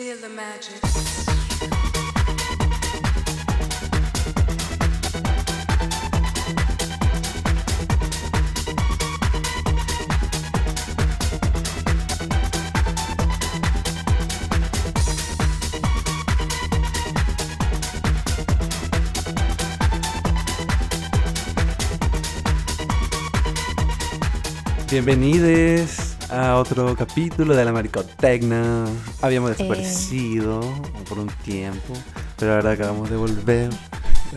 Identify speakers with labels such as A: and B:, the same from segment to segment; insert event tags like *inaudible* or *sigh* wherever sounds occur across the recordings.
A: Feel the magic.
B: Bienvenidos a otro capítulo de la Maricotecna. Habíamos desaparecido por un tiempo, pero ahora acabamos de volver.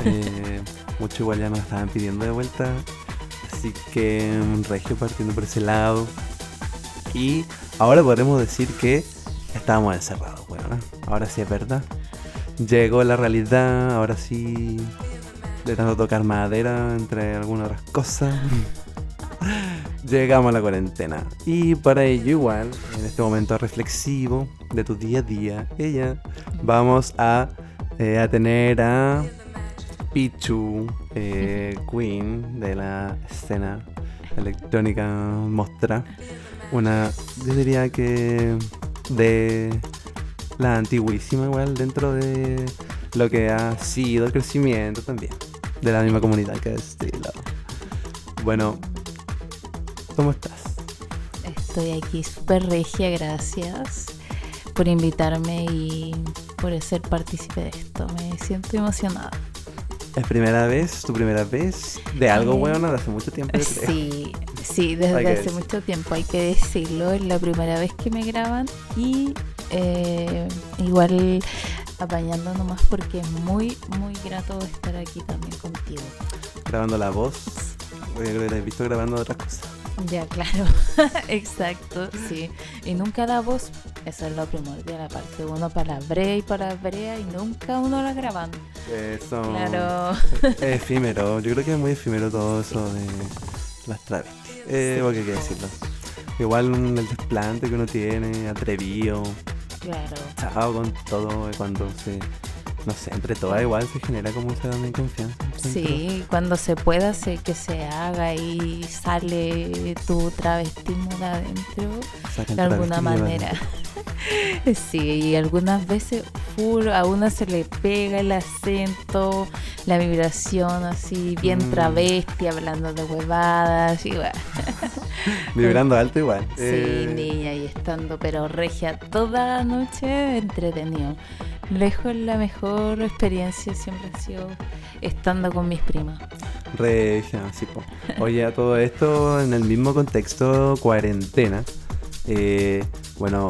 B: Eh, *laughs* muchos igual ya nos estaban pidiendo de vuelta, así que un regio partiendo por ese lado. Y ahora podremos decir que estábamos encerrados, bueno, ahora sí es verdad. Llegó la realidad, ahora sí, de tanto tocar madera entre algunas otras cosas. *laughs* Llegamos a la cuarentena. Y para ello, igual, en este momento reflexivo de tu día a día, ella, vamos a, eh, a tener a Pichu, eh, *laughs* Queen de la escena electrónica mostra. Una, yo diría que de la antiguísima, igual, dentro de lo que ha sido el crecimiento también de la misma comunidad que es. Bueno, ¿Cómo estás?
C: Estoy aquí súper regia, gracias por invitarme y por ser partícipe de esto. Me siento emocionada.
B: ¿Es primera vez? ¿Tu primera vez? De algo
C: Eh,
B: bueno de hace mucho tiempo, yo creo.
C: Sí, sí, desde hace
B: decir.
C: mucho tiempo, hay que decirlo. Es la primera vez que me graban y eh, igual apañando nomás porque es muy, muy grato estar aquí también contigo.
B: Grabando la voz. Yo creo que la he visto grabando otras cosas.
C: Ya, claro, *laughs* exacto, sí. Y nunca da voz, eso es lo primordial, aparte uno palabrea y palabrea y nunca uno la graban.
B: Eso
C: Claro,
B: es *laughs* efímero. Yo creo que es muy efímero todo eso de las travestis. Eh, porque hay que decirlo. Igual el desplante que uno tiene, atrevido,
C: claro.
B: chao con todo, eh, cuando se. No sé, entre todas igual se genera como esa de confianza. encuentro.
C: Sí, cuando se pueda sé que se haga y sale tu travestismo de adentro
B: Sacan
C: de alguna manera. *laughs* Sí, y algunas veces full, a una se le pega el acento, la vibración así, bien
B: Mm.
C: travesti, hablando de huevadas, bueno. *laughs*
B: Vibrando alto igual.
C: Sí,
B: Eh,
C: niña, y estando pero regia toda la noche, entretenido. Lejos la mejor experiencia siempre ha sido estando con mis primas.
B: Regia, sí, po. Oye, a todo esto en el mismo contexto, cuarentena. Eh, bueno,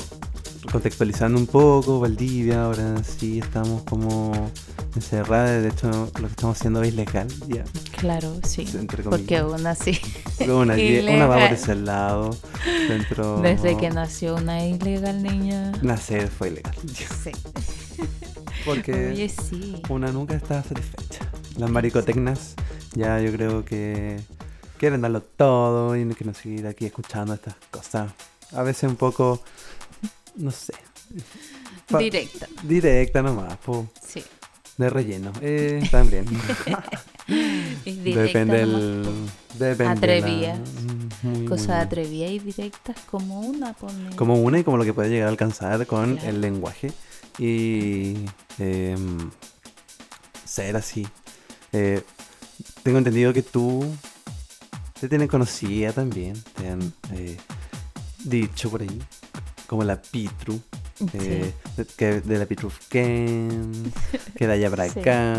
B: contextualizando un poco, Valdivia, ahora sí estamos como encerradas. De hecho, lo que estamos haciendo es ilegal, ya.
C: Claro, sí. Porque aún así, *laughs*
B: Una, una va por ese lado. Dentro.
C: desde que nació una ilegal niña.
B: Nacer fue ilegal.
C: Sí. *laughs*
B: Porque.
C: Oye, sí.
B: una nunca está satisfecha. Las maricotecnas ya yo creo que quieren darlo todo y no quieren seguir aquí escuchando estas cosas. A veces un poco, no sé, pa-
C: Directa.
B: directa nomás, po,
C: Sí.
B: de relleno. Eh, también. *laughs*
C: Y directa
B: depende
C: nomás,
B: el...
C: po.
B: Depende la- mm, muy
C: Cosas atrevidas y directas como una pone.
B: Como una y como lo que puede llegar a alcanzar con
C: Claro.
B: el lenguaje y em, ser así. Eh, tengo entendido que tú te tienen conocida también, te han eh, dicho por ahí, como la Pitru, eh, de, que de la Pitrufken, *laughs* que de allá para
C: Sí.
B: acá.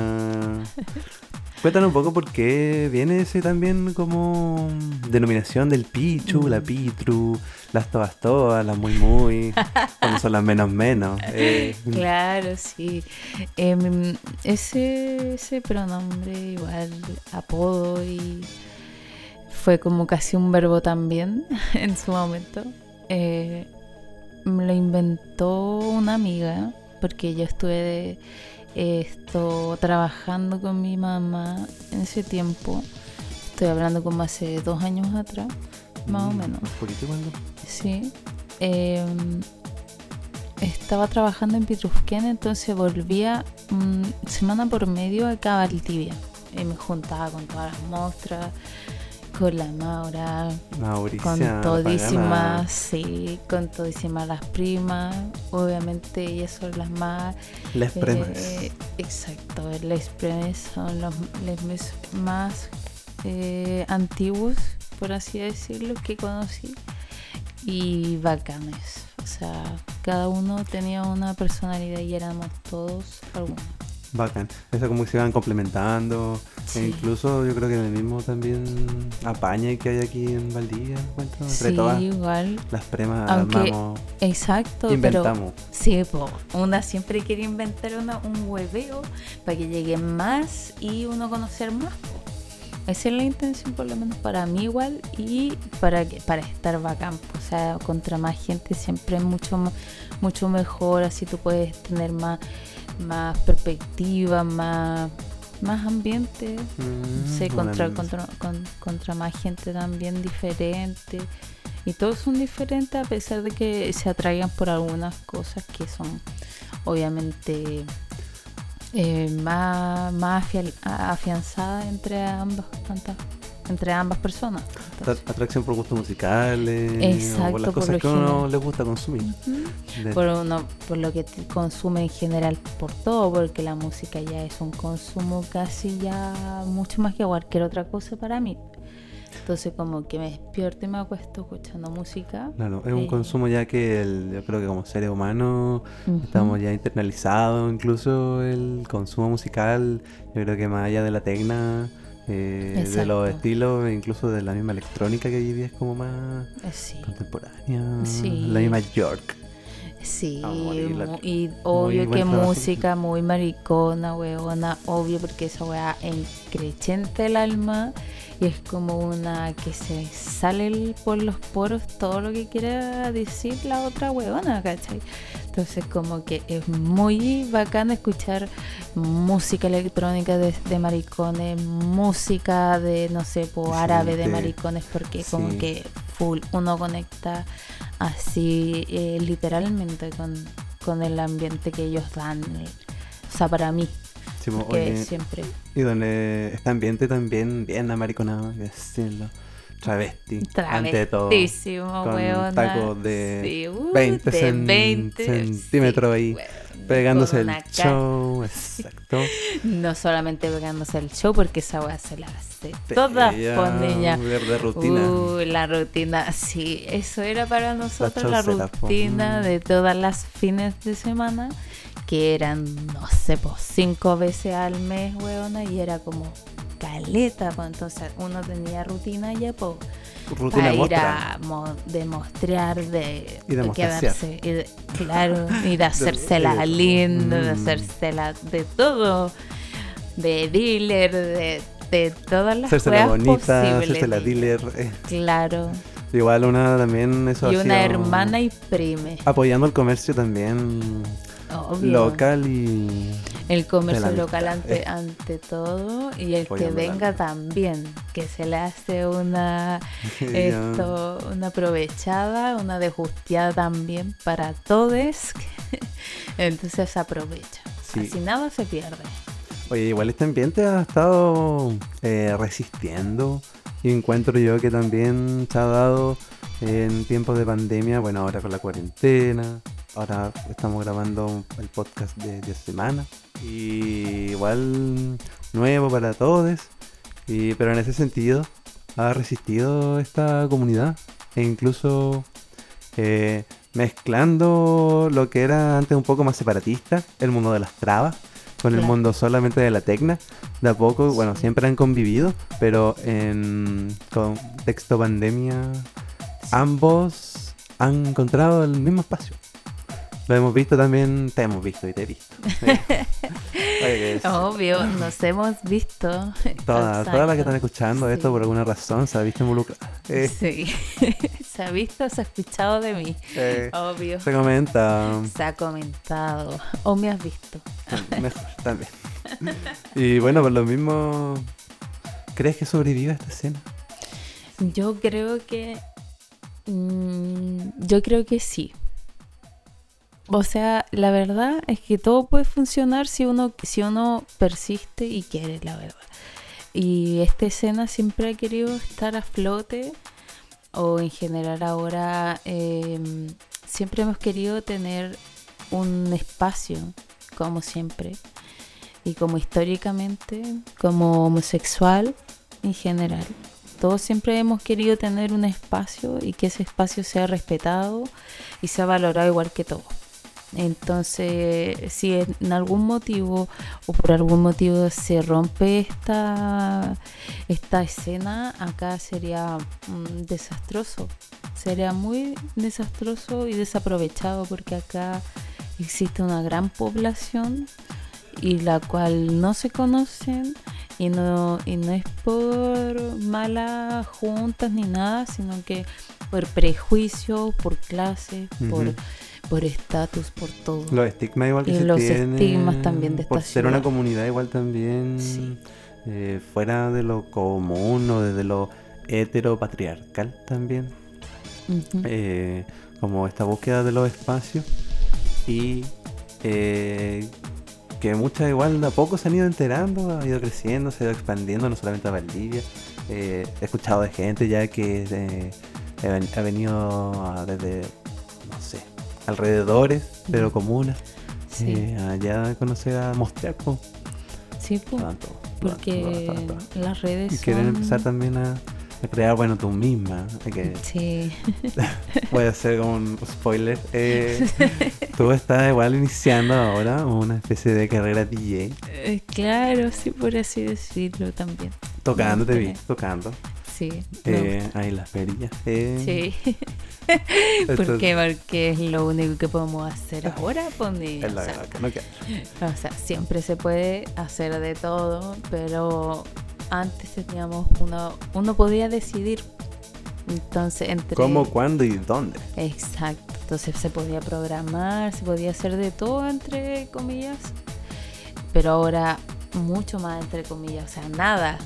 B: Cuéntanos un poco por qué viene ese también como denominación del Pichu, la
C: Mm.
B: Pitru, las todas todas, las muy muy, cuando son las menos menos. eh,
C: Claro, sí. Em, ese, ese pronombre igual, apodo y fue como casi un verbo también *laughs* en su momento. Eh, lo inventó una amiga porque yo estuve de, esto trabajando con mi mamá en ese tiempo. Estoy hablando como hace dos años atrás, más o
B: mm,
C: menos. Sí. Em, estaba trabajando en Pitrufquén, entonces volvía mm, semana por medio acá a Valdivia. Y me juntaba con todas las muestras Con la Maura,
B: Mauricia.
C: con todísimas, sí, con todísimas las primas. Obviamente ellas son las más.
B: Les
C: eh, exacto, les premas son los les más eh, antiguos, por así decirlo, que conocí. Y bacanes. O sea, cada uno tenía una personalidad y éramos todos algunos.
B: Bacán. Eso como que se van complementando. E incluso yo creo que en el mismo también apañe que hay aquí en Valdivia, encuentro. Entre
C: Sí,
B: todas
C: igual.
B: las premas
C: Aunque
B: armamos,
C: Exacto,
B: inventamos.
C: pero sí, po, una siempre quiere inventar una- un hueveo para que llegue más y uno conocer más. po. Esa es la intención, por lo menos para mí igual, y para que para estar bacán. O sea, contra más gente siempre es mucho, mucho mejor, así tú puedes tener más, más perspectiva, más, más ambiente.
B: Mm,
C: contra,
B: una-
C: contra, con- contra más gente también diferente. Y todos son diferentes a pesar de que se atraigan por algunas cosas que son obviamente eh, más, más afianzadas entre ambas, tantas- entre ambas personas.
B: Atra- Atracción por gustos musicales, o por las
C: por
B: cosas que a uno le gusta consumir. De-
C: por, uno, por lo que consume en general, por todo, porque la música ya es un consumo casi ya mucho más que cualquier otra cosa para mí. Entonces como que me despierto y me acuesto escuchando música.
B: Claro, es un
C: Eh,
B: consumo ya que el- yo creo que como seres humanos estamos ya internalizados, incluso el consumo musical, yo creo que más allá de la tecna, eh, de los estilos, incluso de la misma electrónica que hoy día es como más
C: Eh, Sí,
B: contemporánea,
C: Sí.
B: la misma York.
C: Sí, y obvio que música muy maricona, weona, obvio porque esa weá encrechente el alma y es como una que se sale por los poros todo lo que quiera decir la otra weona, ¿cachai? Entonces como que es muy bacán escuchar música electrónica de, de maricones, música de, no sé, po,
B: Sí,
C: árabe de maricones, porque como que full uno conecta así eh, literalmente con, con el ambiente que ellos dan. eh, O sea, para mí,
B: Sí,
C: que
B: oye,
C: siempre...
B: y donde este ambiente también bien amariconado, que decirlo. Travesti, ante todo.
C: Travestísimo,
B: con
C: weona.
B: tacos de
C: Sí, uh,
B: 20
C: de
B: cen-
C: 20
B: centímetros
C: sí,
B: ahí,
C: weón,
B: pegándose el show, *laughs* exacto.
C: No solamente pegándose el show, porque esa weá se la hace toda con ella.
B: de rutina.
C: Uh, la rutina, sí, eso era para nosotros la rutina de todas las fines de semana, que eran, no sé, pues cinco veces al mes, weona, y era como caleta, pues entonces uno tenía rutina ya, pues,
B: rutina
C: para ir
B: mostra.
C: a mo- demostrar, de,
B: Y de
C: quedarse, y de- claro, y de *laughs* hacérsela linda, de
B: mm.
C: hacérsela de todo, de dealer, de, de todas las
B: Hacerse la bonita,
C: posibles.
B: hacerse la dealer. eh.
C: Claro.
B: Igual una también, eso
C: y
B: ha
C: una
B: sido
C: hermana y prime.
B: Apoyando el comercio también
C: Obvio.
B: local y...
C: El comercio local ante, *laughs* ante todo y el que
B: Apoyando
C: venga también, que se le hace una *laughs* esto, una aprovechada, una dejustiada también para todos. *laughs* Entonces aprovecha.
B: Sí.
C: Así nada se pierde.
B: Oye, igual este ambiente ha estado eh, resistiendo y encuentro yo que también se ha dado en tiempos de pandemia, bueno, ahora con la cuarentena, ahora estamos grabando el podcast de 10 semanas y igual nuevo para todos, y, pero en ese sentido ha resistido esta comunidad e incluso eh, mezclando lo que era antes un poco más separatista, el mundo de las trabas, con el mundo solamente de la tecna. De a poco, bueno, siempre han convivido, pero en contexto pandemia, ambos han encontrado el mismo espacio. Lo hemos visto también, te hemos visto y te he visto. Sí. *laughs* Oye,
C: Obvio, nos hemos visto.
B: Todas, todas las que están escuchando esto por alguna razón se ha visto involucrada. Eh,
C: Sí. *laughs* se ha visto, se ha escuchado de mí.
B: eh,
C: Obvio.
B: se comenta.
C: Se ha comentado. O me has visto.
B: Mejor, también. Y bueno, por lo mismo, ¿crees que sobrevive esta escena?
C: Yo creo que. mm, yo creo que sí. O sea, la verdad es que todo puede funcionar si uno, si uno persiste y quiere, la verdad. y esta escena siempre ha querido estar a flote o en general ahora eh, siempre hemos querido tener un espacio como siempre y como históricamente como homosexual en general todos siempre hemos querido tener un espacio y que ese espacio sea respetado y sea valorado igual que todos entonces, si en algún motivo o por algún motivo se rompe esta, esta escena, acá sería mm, desastroso. Sería muy desastroso y desaprovechado porque acá existe una gran población y la cual no se conocen y no, y no es por malas juntas ni nada, sino que por prejuicio, por clase, por por estatus, por todo.
B: Los estigmas igual que
C: y
B: se
C: los
B: tienen,
C: estigmas también de esta
B: Por ser una comunidad igual también
C: Sí.
B: eh, fuera de lo común o desde lo heteropatriarcal también. Eh, como esta búsqueda de los espacios y eh, que muchas igual de a poco se han ido enterando, ha ido creciendo, se ha ido expandiendo, no solamente a Valdivia. Eh, he escuchado de gente ya que eh, ha ven- ha venido desde, alrededores, pero comunas,
C: Sí,
B: eh, allá a conocer a mostrar
C: sí, po,
B: tanto,
C: porque
B: tanto, tanto.
C: las redes
B: Y quieren
C: son-
B: empezar también a, a crear, bueno, tú misma, que
C: Sí, *laughs*
B: Puede ser como un spoiler. Eh, *laughs* tú estás igual iniciando ahora una especie de carrera DJ.
C: Eh, claro, sí, por así decirlo también.
B: Tocando, te vi,
C: gustaría.
B: tocando.
C: Sí,
B: Eh, ahí las perillas. Eh,
C: Sí. *laughs* ¿Por qué? Porque es lo único que podemos hacer ahora, pues, ni-
B: es la
C: o, sea,
B: verdad que no queda.
C: o sea, siempre se puede hacer de todo, pero antes teníamos uno, uno podía decidir. Entonces, entre
B: ¿Cómo, cuándo y dónde?
C: Exacto, entonces se podía programar, se podía hacer de todo entre comillas, pero ahora mucho más entre comillas, o sea, nada.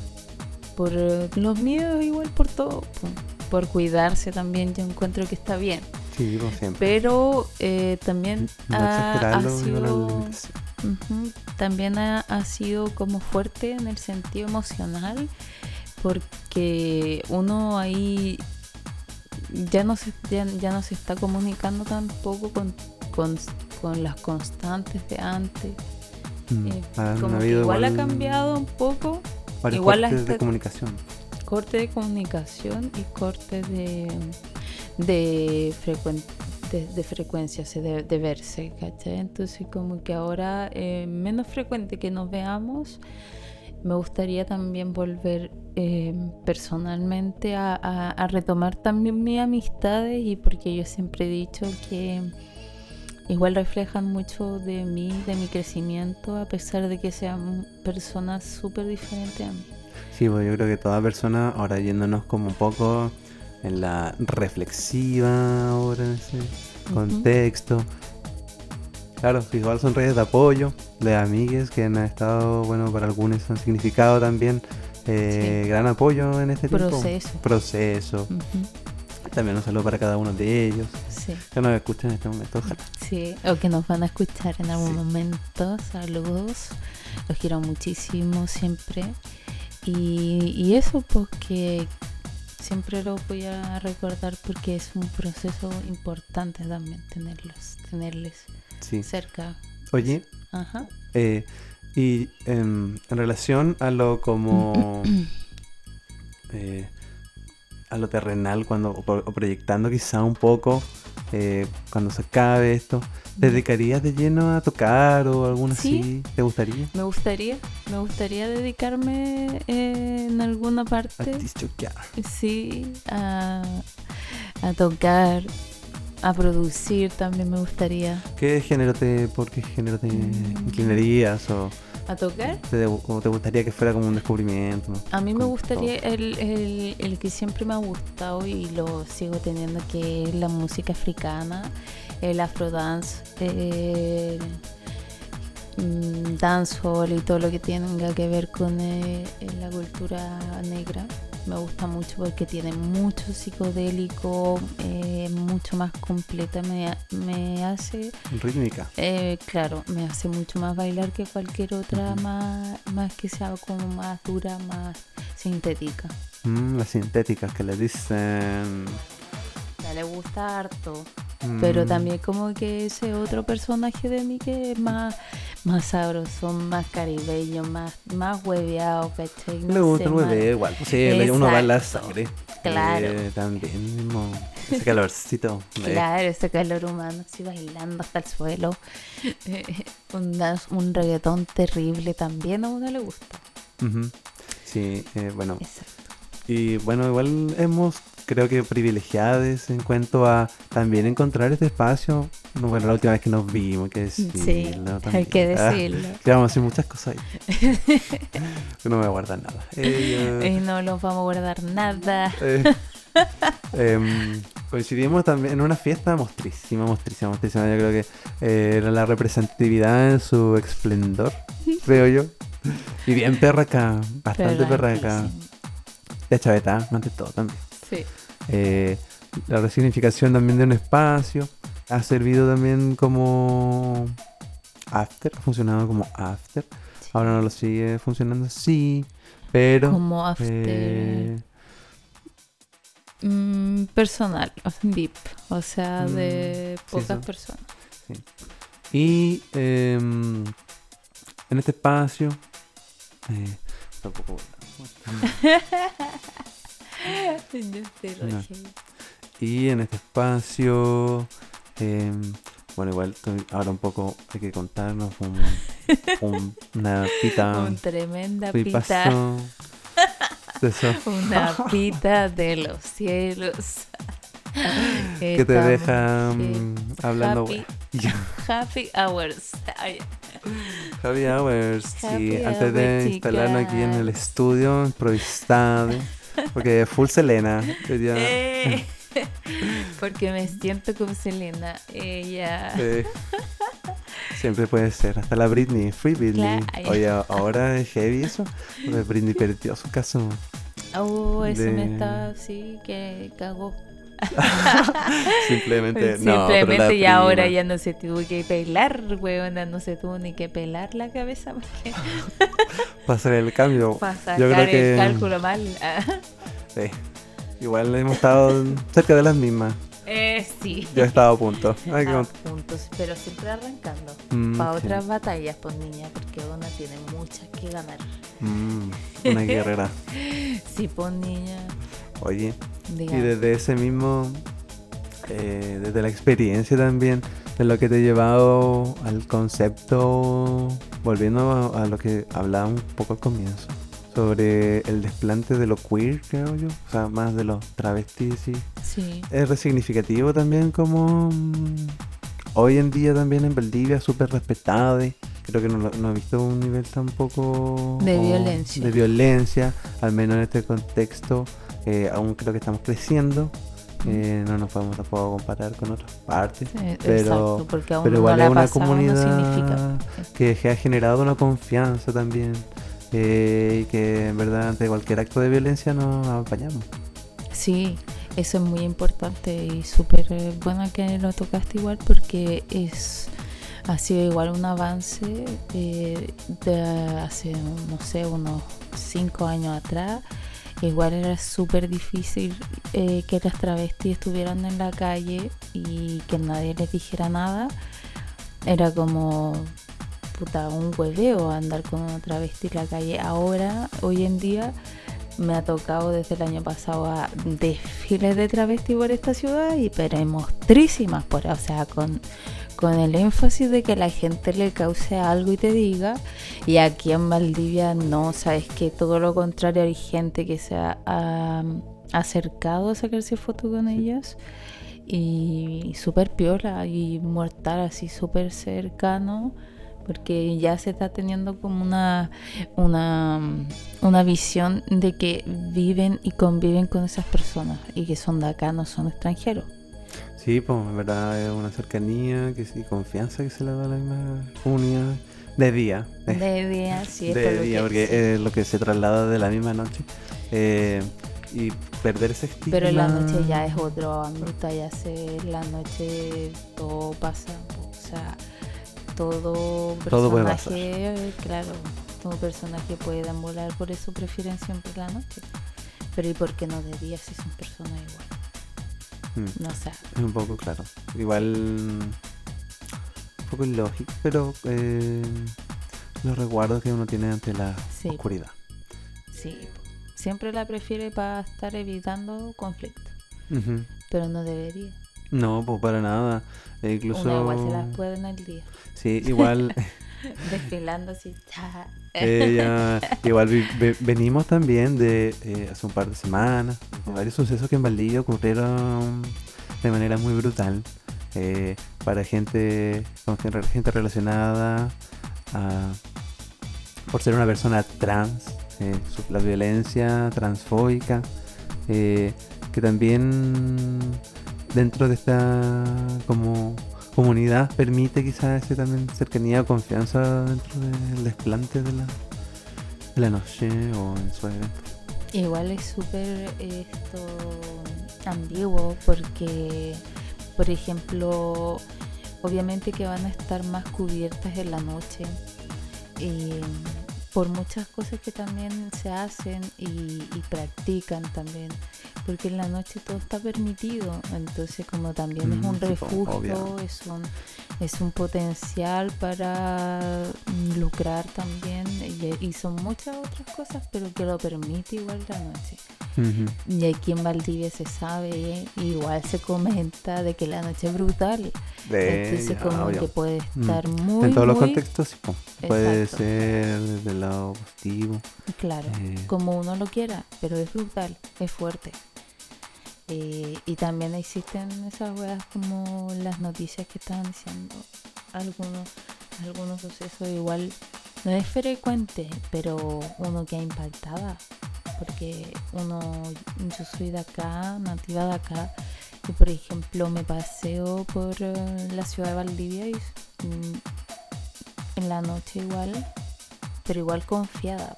C: Por eh, los miedos, igual por todo, po. por cuidarse también, yo encuentro que está bien.
B: Sí, como siempre.
C: Pero eh, también
B: No
C: ha, ha sido, también ha, ha sido como fuerte en el sentido emocional porque uno ahí ya no se, ya, ya no se está comunicando tampoco con, con, con las constantes de antes.
B: Mm,
C: Eh, como que igual ha cambiado un poco
B: varios
C: igual
B: cortes de comunicación.
C: corte de comunicación y corte de, de, frecuen- de, de, de verse, ¿cachai? Entonces como que ahora eh, menos frecuente que nos veamos, me gustaría también volver eh, personalmente a, a- a retomar también mis amistades y porque yo siempre he dicho que igual reflejan mucho de mí, de mi crecimiento, a pesar de que sean personas súper diferentes a mí.
B: Sí, pues yo creo que toda persona, ahora yéndonos como un poco en la reflexiva, ahora en ese contexto. Claro, igual son redes de apoyo, de amigues que han estado, bueno, para algunos han significado también eh, gran apoyo en este tiempo.
C: Proceso.
B: Proceso.
C: Ujú,
B: También un saludo para cada uno de ellos.
C: Sí.
B: Que nos escuchen en este momento, ojalá.
C: Sí, o que nos van a escuchar en algún
B: Sí.
C: momento. Saludos. Los quiero muchísimo siempre. Y, y eso porque siempre lo voy a recordar porque es un proceso importante también tenerlos, tenerles
B: Sí.
C: cerca.
B: Oye,
C: Ajá.
B: eh, y em, en relación a lo como... *clears throat* eh, a lo terrenal, cuando o, pro- o proyectando quizá un poco, eh, cuando se acabe esto, ¿te dedicarías de lleno a tocar o alguna
C: Sí.
B: así? ¿Te gustaría?
C: Me gustaría, me gustaría dedicarme eh, en alguna parte.
B: A.
C: Sí, a, a tocar, a producir también me gustaría.
B: ¿Qué género te, por qué género te
C: Mm.
B: inclinarías o
C: ¿A tocar?
B: te, o te gustaría que fuera como un descubrimiento?
C: A mí me gustaría el, el, el que siempre me ha gustado y lo sigo teniendo, que es la música africana, el afrodance, el mm, dancehall y todo lo que tenga que ver con eh, la cultura negra me gusta mucho porque tiene mucho psicodélico, eh, mucho más completa, me, me hace,
B: Rítmica.
C: eh, claro, me hace mucho más bailar que cualquier otra más, más que sea como más dura, más sintética.
B: Mm, las sintéticas que le dicen.
C: Ya le gusta harto. Pero
B: Mm,
C: también como que ese otro personaje de mí que es más, más sabroso, más caribeño, más, más hueveado, ¿cachai? No
B: Le gusta bebé igual. pues Sí, le- uno va en la
C: Exacto.
B: sangre.
C: Claro.
B: Eh, también mismo. *laughs* Ese calorcito. eh.
C: Claro, ese calor humano, así bailando hasta el suelo. Eh, *laughs* un, un reggaetón terrible también a uno le gusta.
B: Sí, eh, bueno.
C: Exacto.
B: Y bueno, igual hemos, creo que privilegiados en cuanto a también encontrar este espacio. No, Bueno, la última vez que nos vimos, que
C: Sí,
B: decirlo
C: hay
B: también.
C: que
B: Ah,
C: decirlo.
B: que vamos a hacer muchas cosas ahí. *laughs* no me voy a guardar nada. Eh,
C: Y no los vamos a guardar nada.
B: eh, em, coincidimos también en una fiesta mostrísima, mostrísima, mostrísima. Yo creo que eh, era la representatividad en su esplendor, *laughs* creo yo. Y bien perraca, bastante perraca.
C: Perraquísimo.
B: De chaveta, ante todo también.
C: Sí.
B: Eh, la resignificación también de un espacio ha servido también como after, ha funcionado como after. Ahora no lo sigue funcionando así, pero
C: Como after
B: eh,
C: mm, personal, VIP, o sea,
B: Mm,
C: de pocas personas.
B: y em, en este espacio eh, tampoco *laughs* *laughs* No. y en este espacio em, bueno igual ahora un poco hay que contarnos un, *laughs* un- una pita
C: Un tremenda pita. *laughs* Una pita de los cielos.
B: que te deja hablando
C: Happy. hours. Ay,
B: Happy Hours, sí,
C: Happy
B: antes de
C: hours,
B: instalarnos aquí en el
C: chicas.
B: estudio, improvisado, porque full Selena,
C: eh, *laughs* Porque me siento como Selena. Ella.
B: eh, siempre puede ser, hasta la Britney, Free Britney,
C: Claro.
B: oye, ahora es heavy eso, Britney perdió su caso,
C: Oh, eso me
B: de-
C: está así que cagó. *laughs*
B: simplemente, no,
C: Simplemente
B: la
C: y ahora ya no se tuvo que pelar, weona, no se tuvo ni que pelar la cabeza porque *laughs*
B: para hacer el cambio, *laughs*
C: para
B: yo creo
C: el
B: que,
C: cálculo mal.
B: Sí, igual hemos estado cerca de las mismas,
C: eh, sí.
B: yo he estado a punto, Hay
C: A puntos, pero siempre arrancando.
B: Mm,
C: Para
B: sí.
C: otras batallas, pues niña, porque una tiene muchas que ganar.
B: Mm, una guerrera,
C: Sí, pues niña,
B: oye. Y desde ese mismo, eh, desde la experiencia también, de lo que te ha llevado al concepto, volviendo a, a lo que hablaba un poco al comienzo, sobre el desplante de lo queer, creo yo, o sea, más de los travestis, y
C: Sí,
B: es resignificativo también como mm, hoy en día también en Valdivia, súper respetado. Creo que no, no he visto un nivel tampoco
C: De violencia.
B: de violencia, al menos en este contexto. Eh, aún creo que estamos creciendo. eh, no nos podemos tampoco comparar con otras partes. Pero-
C: exacto,
B: pero igual es una comunidad que, que ha generado una confianza también. eh, y que en verdad ante cualquier acto de violencia nos apañamos.
C: Sí, eso es muy importante y súper eh, bueno que lo tocaste igual porque es ha sido igual un avance eh, de hace, no sé, unos cinco años atrás. Igual era súper difícil eh, que las travestis estuvieran en la calle y que nadie les dijera nada. Era como puta, un hueveo andar con una travesti en la calle. Ahora, hoy en día, me ha tocado desde el año pasado a desfiles de travesti por esta ciudad y pero mostrísimas por o sea con, con el énfasis de que la gente le cause algo y te diga. Y aquí en Valdivia no sabes que todo lo contrario hay gente que se ha acercado a sacarse fotos con ellas y súper piola y mortal así súper cercano porque ya se está teniendo como una, una, una visión de que viven y conviven con esas personas y que son de acá, no son extranjeros.
B: Sí, pues en verdad es una cercanía que sí, confianza que se le da a la misma comunidad de día.
C: De día, sí, esto es *laughs*
B: de
C: lo
B: día,
C: que-
B: porque
C: sí.
B: es lo que se traslada de la misma noche. Eh, y perder ese estigma.
C: Pero la noche ya es otro ámbito, ya sé, la noche todo pasa, o sea, todo
B: Todo puede
C: personaje, claro, todo personaje puede deambular, por eso prefieren siempre la noche. Pero ¿y por qué no de día si son personas igual?
B: Mm,
C: No sé.
B: es un poco claro. Igual. Un poco ilógico, pero. eh, los recuerdos que uno tiene ante la
C: Sí.
B: oscuridad.
C: Sí, siempre la prefiere para estar evitando conflictos,
B: Ujú.
C: pero no debería.
B: No, pues para nada. E incluso.
C: Una igual se las día,
B: Sí, igual. *laughs*
C: desfilando así.
B: Ella, *laughs* igual vi- ve- venimos también de eh, hace un par de semanas, de varios sucesos que en Valdivia ocurrieron de manera muy brutal eh, para gente, gente relacionada a, por ser una persona trans, eh, su- la violencia transfóbica, eh, que también dentro de esta como comunidad permite quizás también cercanía o confianza dentro del desplante de la, la noche o en su evento.
C: Igual es súper esto ambiguo porque, por ejemplo, obviamente que van a estar más cubiertas en la noche eh, por muchas cosas que también se hacen y practican también. Porque en la noche todo está permitido, entonces como también es
B: Mm,
C: un refugio, es un, es un potencial para mm, lucrar también y, y son muchas otras cosas, pero que lo permite igual la noche. Y aquí en Valdivia se sabe, igual se comenta de que la noche es brutal.
B: De-
C: Entonces como
B: obvio.
C: que puede
B: Mm.
C: estar muy,
B: en todos los contextos sí, puede
C: Exacto.
B: ser desde el lado positivo.
C: claro,
B: eh,
C: como uno lo quiera, pero es brutal, es fuerte. Eh, y también existen esas weas como las noticias que estaban diciendo algunos, algunos sucesos. Igual no es frecuente, pero uno que ha impactada, porque uno, yo soy de acá, nativa de acá, y por ejemplo me paseo por eh, la ciudad de Valdivia y en la noche igual, pero igual confiada,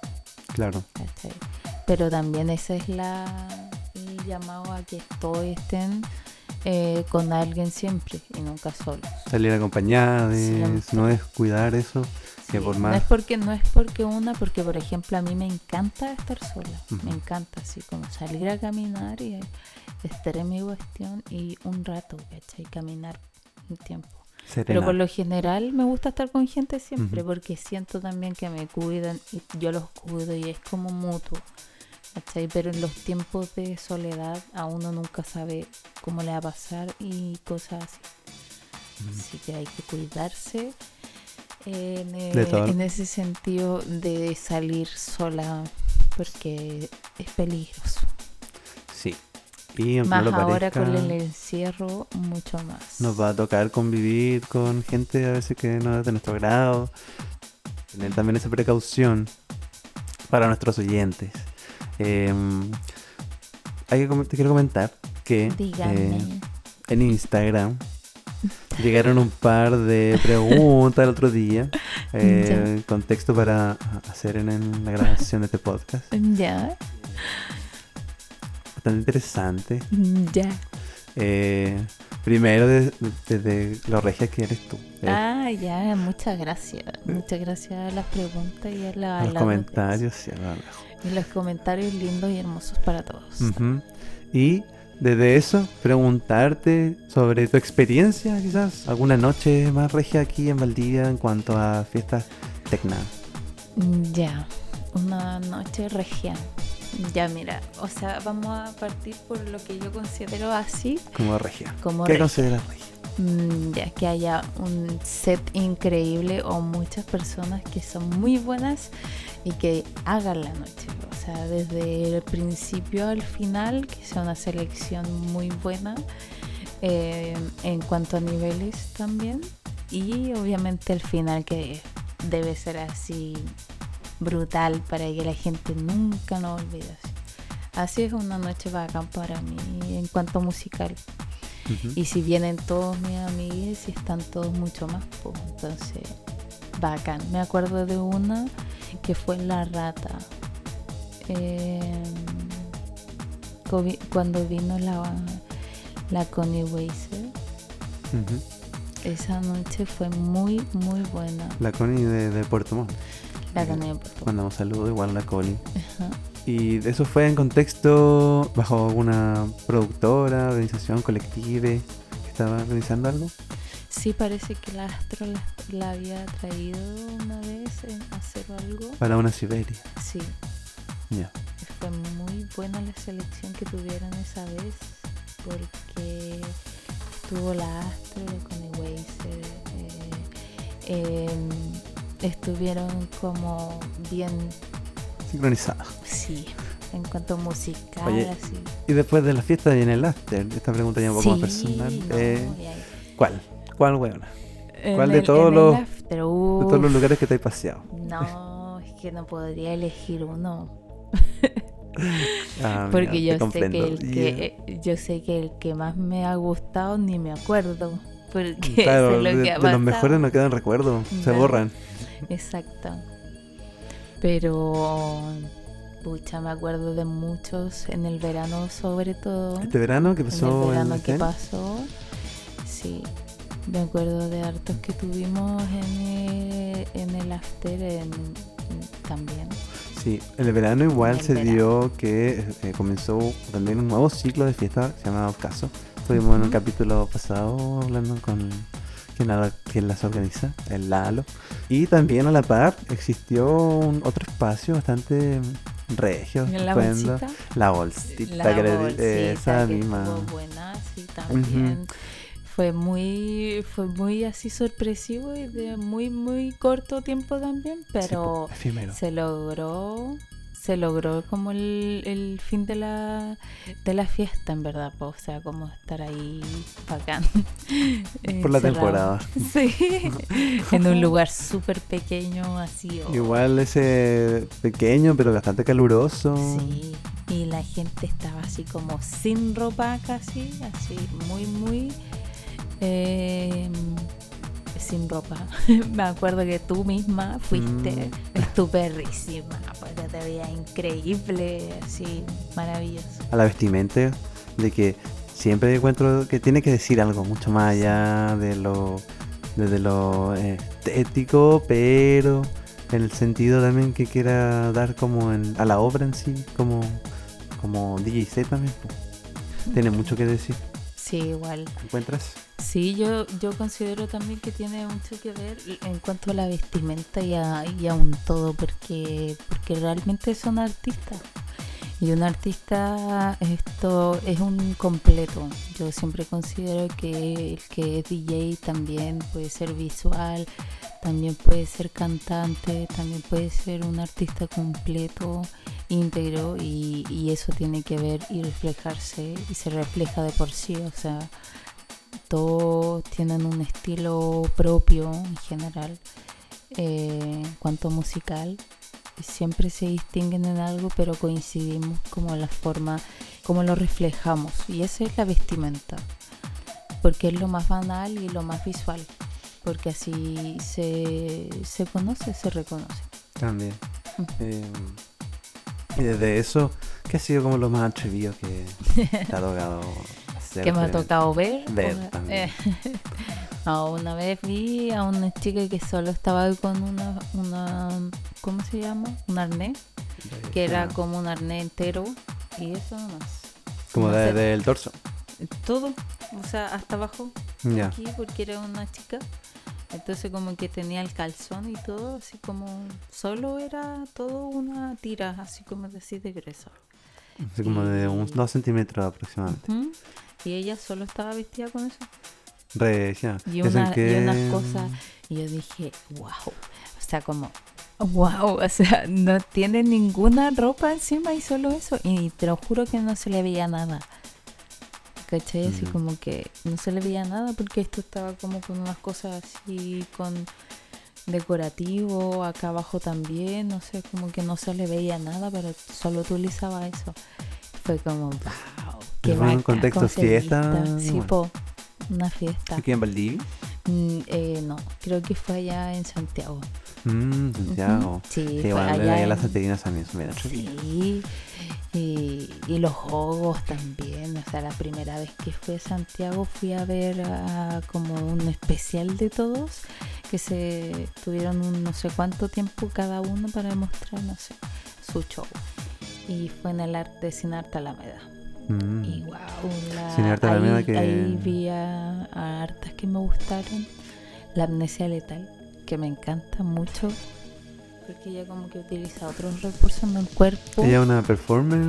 B: claro.
C: Pero también ese es la el llamado a que todos estén eh, con alguien siempre y nunca solos.
B: Salir acompañadas,
C: Siempre.
B: no es cuidar eso, que por
C: No
B: más...
C: es porque no es porque una, porque por ejemplo a mí me encanta estar sola, me encanta así como salir a caminar y estar en mi cuestión y un rato, ¿cachai? Caminar un tiempo. Pero por lo general me gusta estar con gente siempre porque siento también que me cuidan y yo los cuido y es como mutuo. ¿Cachai? Pero en los tiempos de soledad a uno nunca sabe cómo le va a pasar y cosas así. Así que hay que cuidarse en, eh, en ese sentido de salir sola porque es peligroso.
B: Sí. Y
C: Más
B: no
C: ahora
B: parezca,
C: con el encierro, mucho más.
B: nos va a tocar convivir con gente a veces que no es de nuestro grado. Tener también esa precaución para nuestros oyentes. Eh, hay que com- te quiero comentar que eh, en Instagram llegaron un par de preguntas el otro día. *laughs* eh, contexto para hacer en, en la grabación de este podcast. *laughs*
C: Ya,
B: Bastante interesante.
C: ya.
B: Eh, primero, desde de, de lo regia que eres tú. eh,
C: Ah, ya, muchas gracias. Muchas gracias a las preguntas y a, la-
B: a los comentarios y a.
C: Y los comentarios lindos y hermosos para todos.
B: Y desde eso, preguntarte sobre tu experiencia, quizás, alguna noche más regia aquí en Valdivia en cuanto a fiestas tecna.
C: Ya, una noche regia. Ya, mira, o sea, vamos a partir por lo que yo considero así
B: Como regia.
C: como
B: ¿Qué
C: regia.
B: consideras regia?
C: Mm, ya que haya un set increíble o muchas personas que son muy buenas y que hagan la noche. O sea, desde el principio al final, que sea una selección muy buena eh, en cuanto a niveles también. Y obviamente el final que debe ser así brutal para que la gente nunca lo olvide. Así. Es una noche bacán para mí en cuanto a musical. Y si vienen todos mis amigos y están todos mucho más, pues entonces bacán. Me acuerdo de una que fue La Rata. Eh, vi- cuando vino la, la Connie Weiser, esa noche fue muy, muy buena.
B: La Connie de, de Puerto Montt.
C: La de Puerto
B: Mandamos saludos, igual a la Connie.
C: Ajá.
B: Y eso fue en contexto bajo alguna productora, organización, colective que estaba organizando algo.
C: Sí, parece que la Astro la, la había traído una vez en hacer algo.
B: Para una Siberia.
C: Sí,
B: Ya.
C: fue muy buena la selección que tuvieron esa vez porque estuvo la Astro, la Connie Weiser, eh, em, estuvieron como bien,
B: Sincronizada.
C: sí, en cuanto musical,
B: Oye,
C: así.
B: Y después de la fiesta viene el after. Esta pregunta ya un poco más personal.
C: no,
B: Eh, ¿Cuál? ¿Cuál, weona? ¿Cuál de
C: el-
B: todos los-
C: after,
B: De todos los lugares que te has paseado.
C: No, es que no podría elegir uno. *laughs*
B: Ah,
C: Porque
B: mira,
C: yo sé que el que eh, yo sé que el que más me ha gustado ni me acuerdo. Porque
B: claro,
C: lo
B: de,
C: que ha
B: de los mejores no quedan recuerdos. Se borran.
C: Exacto. Pero pucha, me acuerdo de muchos en el verano sobre todo.
B: Este verano que
C: en el
B: pasó
C: verano
B: en
C: que pasó. Sí. Me acuerdo de hartos que tuvimos en el, en el after en- también.
B: Sí, en el verano igual
C: el
B: se
C: verano.
B: dio que eh, comenzó también un nuevo ciclo de fiesta que se llama Caso. Estuvimos en un capítulo pasado hablando con quien, la- quien las organiza, el Lalo. Y también a la par existió un otro espacio bastante regio.
C: La
B: estupendo.
C: bolsita.
B: La bolsita,
C: La
B: que
C: bolsita
B: eh, esa
C: que
B: misma.
C: buena, sí, también. Fue muy, fue muy así sorpresivo y de muy, muy corto tiempo también,
B: Sí,
C: pero
B: efímero.
C: se logró, se logró como el, el fin de la, de la fiesta, en verdad, po, o sea, como estar ahí bacán. *laughs* eh,
B: Por la temporada. *laughs*
C: Sí, en un lugar súper pequeño, así. oh.
B: Igual ese pequeño pero bastante caluroso.
C: Sí, y la gente estaba así como sin ropa casi, así muy, muy eh, sin ropa. *laughs* Me acuerdo que tú misma fuiste
B: Mm.
C: estuperrísima, porque te veía increíble, así maravilloso.
B: a la vestimenta de que siempre encuentro que tiene que decir algo mucho más allá de lo de lo eh, estético pero en el sentido también que quiera dar como en- a la obra en sí como como DJC también tiene mucho que decir
C: Sí, igual.
B: encuentras
C: Sí, yo, yo considero también que tiene mucho que ver en cuanto a la vestimenta y a, y a un todo, porque, porque realmente son artistas. Y un artista esto es un completo. Yo siempre considero que el que es DJ también puede ser visual, también puede ser cantante, también puede ser un artista completo, íntegro, y, y eso tiene que ver y reflejarse, y se refleja de por sí, o sea, todos tienen un estilo propio en general eh, en cuanto musical siempre se distinguen en algo pero coincidimos como la forma como lo reflejamos y esa es la vestimenta porque es lo más banal y lo más visual porque así se, se conoce, se reconoce.
B: también
C: Ujú.
B: Eh, y desde eso ¿qué ha sido como lo más atrevido que te ha tocado hacer *laughs*
C: que me ha tocado ver.
B: Ver
C: o-
B: también.
C: eh, *laughs* no, una vez vi a una chica que solo estaba con una, una ¿cómo se llama? Un arnés, que era como un arnés entero y eso nomás.
B: como
C: no
B: de-
C: sé.
B: del torso
C: Todo, o sea, hasta abajo,
B: ya
C: aquí, porque era una chica. Entonces como que tenía el calzón y todo, así como solo era todo una tira, así como decir de grueso.
B: Así como de unos 2 centímetros aproximadamente.
C: Y ella solo estaba vestida con eso.
B: Re, ya.
C: Y,
B: Es el
C: una- y unas cosas. Y yo dije, wow. O sea, como, wow. O sea, no tiene ninguna ropa encima y solo eso. Y te lo juro que no se le veía nada. ¿Cachai? Así
B: Mm.
C: como que no se le veía nada porque esto estaba como con unas cosas así con decorativo, acá abajo también, no sé, como que no se le veía nada, pero solo utilizaba eso. Fue como, wow, qué
B: en un
C: bacán
B: contexto fiesta.
C: Sí,
B: bueno.
C: po, una fiesta.
B: Aquí en Valdivia.
C: Mm, eh, no, creo que fue allá en Santiago.
B: Mm, Santiago.
C: Ujú. Sí,
B: Que
C: fue allá
B: allá las
C: en-
B: santerinas también entretenidas.
C: Sí, y, y los jogos también. O sea, la primera vez que fui a Santiago fui a ver a- como un especial de todos que se tuvieron un no sé cuánto tiempo cada uno para demostrar, no sé, su show. Y fue en el arte de Sinarte Alameda.
B: Mm.
C: Y wow, la,
B: Alameda
C: ahí,
B: que-
C: ahí vi a, a hartas que me gustaron. La amnesia letal, que me encanta mucho. Porque ella como que utiliza otros recursos en el cuerpo.
B: Ella es una performer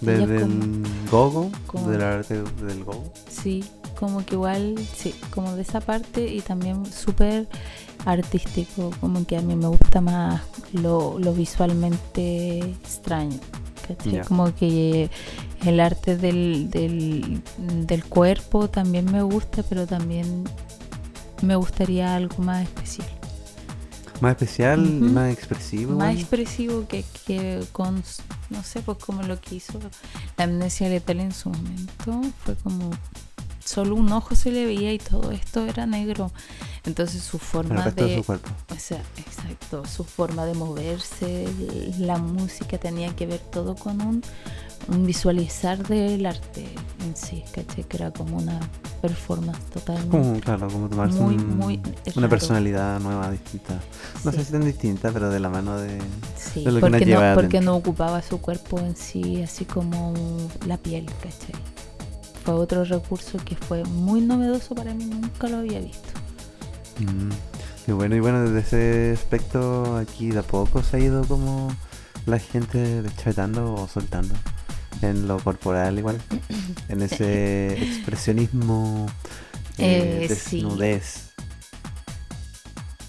B: desde el gogo,
C: como-
B: del arte del gogo.
C: Sí, como que igual, sí, como de esa parte y también súper artístico, como que a mí me gusta más lo, lo visualmente extraño.
B: Ya.
C: Como que el arte del, del, del cuerpo también me gusta, pero también me gustaría algo más especial.
B: Más especial más expresivo.
C: Más expresivo que, que con, no sé, pues como lo que hizo la amnesia letal en su momento. Fue como, solo un ojo se le veía y todo esto era negro. Entonces su forma
B: de
C: de...
B: su cuerpo.
C: O sea, exacto, su forma de moverse, la música tenía que ver todo con un, un visualizar del arte en sí, ¿cachai? Que era como una performance totalmente.
B: Como, claro, como tomarse
C: Muy,
B: un-
C: muy
B: una personalidad nueva, distinta. No sé si tan distinta, pero de la mano de...
C: Sí,
B: de lo que
C: porque,
B: lleva
C: no, porque
B: adentro.
C: no ocupaba su cuerpo en sí, así como la piel, ¿cachai? Fue otro recurso que fue muy novedoso para mí, nunca lo había visto.
B: Mm. Y bueno, y bueno, desde ese aspecto aquí de a poco se ha ido como la gente deschavetando o soltando en lo corporal igual, en ese expresionismo, eh,
C: Eh, sí.
B: desnudez.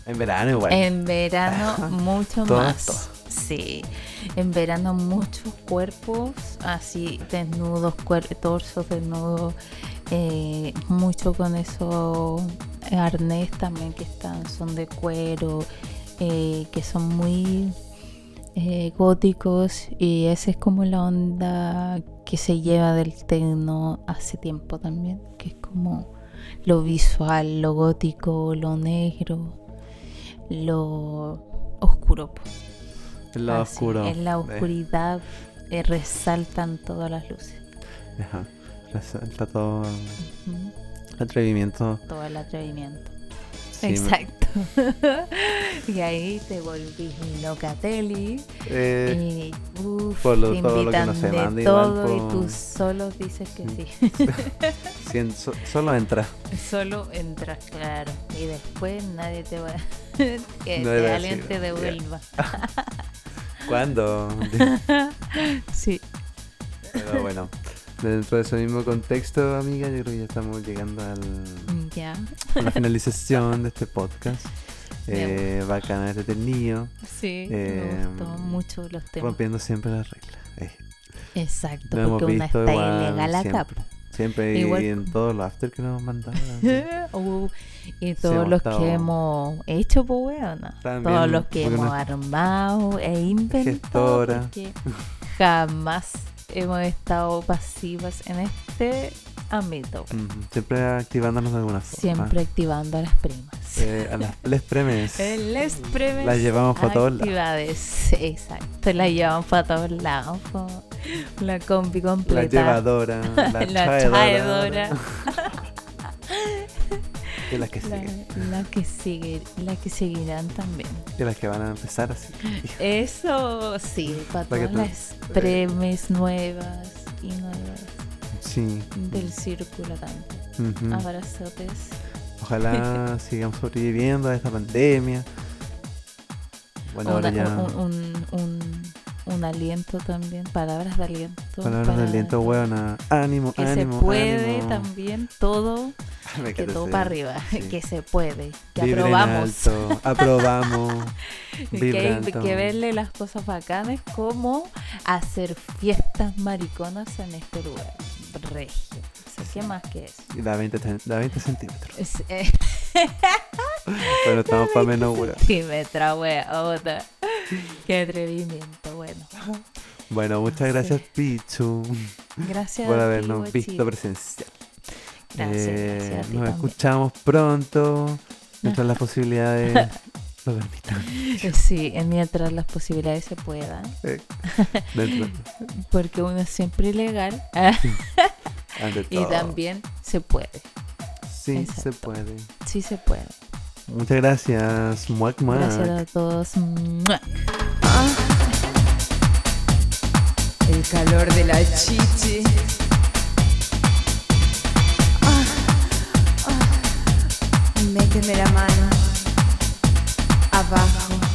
B: En verano igual.
C: En verano *laughs* mucho
B: Todo
C: más. Sí, en verano muchos cuerpos así desnudos, cuer- torsos desnudos, eh, mucho con esos arnés también que están, son de cuero, eh, que son muy eh, góticos y esa es como la onda que se lleva del tecno hace tiempo también, que es como lo visual, lo gótico, lo negro, lo oscuro.
B: en
C: Así, la
B: eh,
C: oscuridad eh, resaltan todas las luces.
B: ajá. Resalta todo el atrevimiento.
C: Todo el atrevimiento.
B: Sí, me-
C: Exacto. *laughs* y ahí te volvís locatelli.
B: eh,
C: y uf,
B: por lo-
C: te
B: todo lo que
C: invitan
B: no se
C: de
B: manda igual,
C: todo y tú solo dices que sí. *laughs*
B: so- solo entra.
C: solo entras, claro. Y después nadie te va *laughs* que
B: a decir,
C: alguien te devuelva.
B: ¿Cuándo?
C: Sí.
B: Pero bueno, dentro de ese mismo contexto, amiga, yo creo que ya estamos llegando al, a la finalización de este podcast. Eh, bacana, entretenido,
C: Sí.
B: Eh,
C: me gustó mucho los temas.
B: rompiendo siempre las reglas. Eh,
C: Exacto,
B: lo hemos
C: porque una está
B: igual
C: ilegal acá.
B: siempre. Siempre y
C: Igual-
B: en todos los after que nos han mandado. *laughs*
C: Uh, y todos
B: hemos
C: los
B: estado-
C: que hemos hecho, pues bueno, todos los que hemos armado e inventado,
B: Gestora.
C: jamás *laughs* hemos estado pasivas en este ámbito.
B: Siempre activándonos de alguna forma.
C: Siempre activando a las primas.
B: Eh, a las *laughs* les premes.
C: El expremes
B: Las llevamos pa' todos lados.
C: actividades. Exacto, las llevamos para todos lados. La combi
B: La
C: completa.
B: llevadora, la, *laughs*
C: La
B: traedora.
C: traedora. *laughs*
B: Y las que
C: La,
B: siguen.
C: la que sigue, la que seguirán también.
B: Y las que van a empezar así.
C: Eso sí, para todas
B: tú-
C: las premes nuevas y nuevas
B: Sí.
C: del círculo también.
B: Ujú.
C: Abrazotes.
B: Ojalá *laughs* sigamos sobreviviendo a esta pandemia. Bueno, ahora ya.
C: un, un, un- un aliento también, palabras de aliento.
B: Palabras de aliento, weona. Ánimo,
C: Que
B: ánimo.
C: se puede
B: ánimo.
C: también todo, *laughs*
B: Me
C: que todo para arriba, *laughs*
B: sí.
C: que se puede, que aprobamos.
B: alto, aprobamos. *laughs*
C: que que verle las cosas bacanas como hacer fiestas mariconas en este lugar. Regio. ¿Qué más que eso?
B: Da 20, cen- da 20 centímetros.
C: Eh,
B: Pero estamos para menos, weón.
C: sí, me trae otra. Qué atrevimiento. Bueno,
B: muchas gracias, Pichu,
C: Gracias
B: por
C: a ti,
B: habernos
C: guachito.
B: visto presencial.
C: Gracias,
B: Eh,
C: gracias a ti
B: nos escuchamos pronto, mientras las *laughs* posibilidades lo permitan.
C: Sí, mientras las posibilidades se puedan.
B: Eh, dentro- *laughs*
C: Porque uno es siempre ilegal. *laughs* y también se puede.
B: Sí, se puede.
C: Sí se puede.
B: Muchas gracias, Muac Muac.
C: Gracias a todos.
A: El calor de la chichi. Ah, ah. Méteme la mano abajo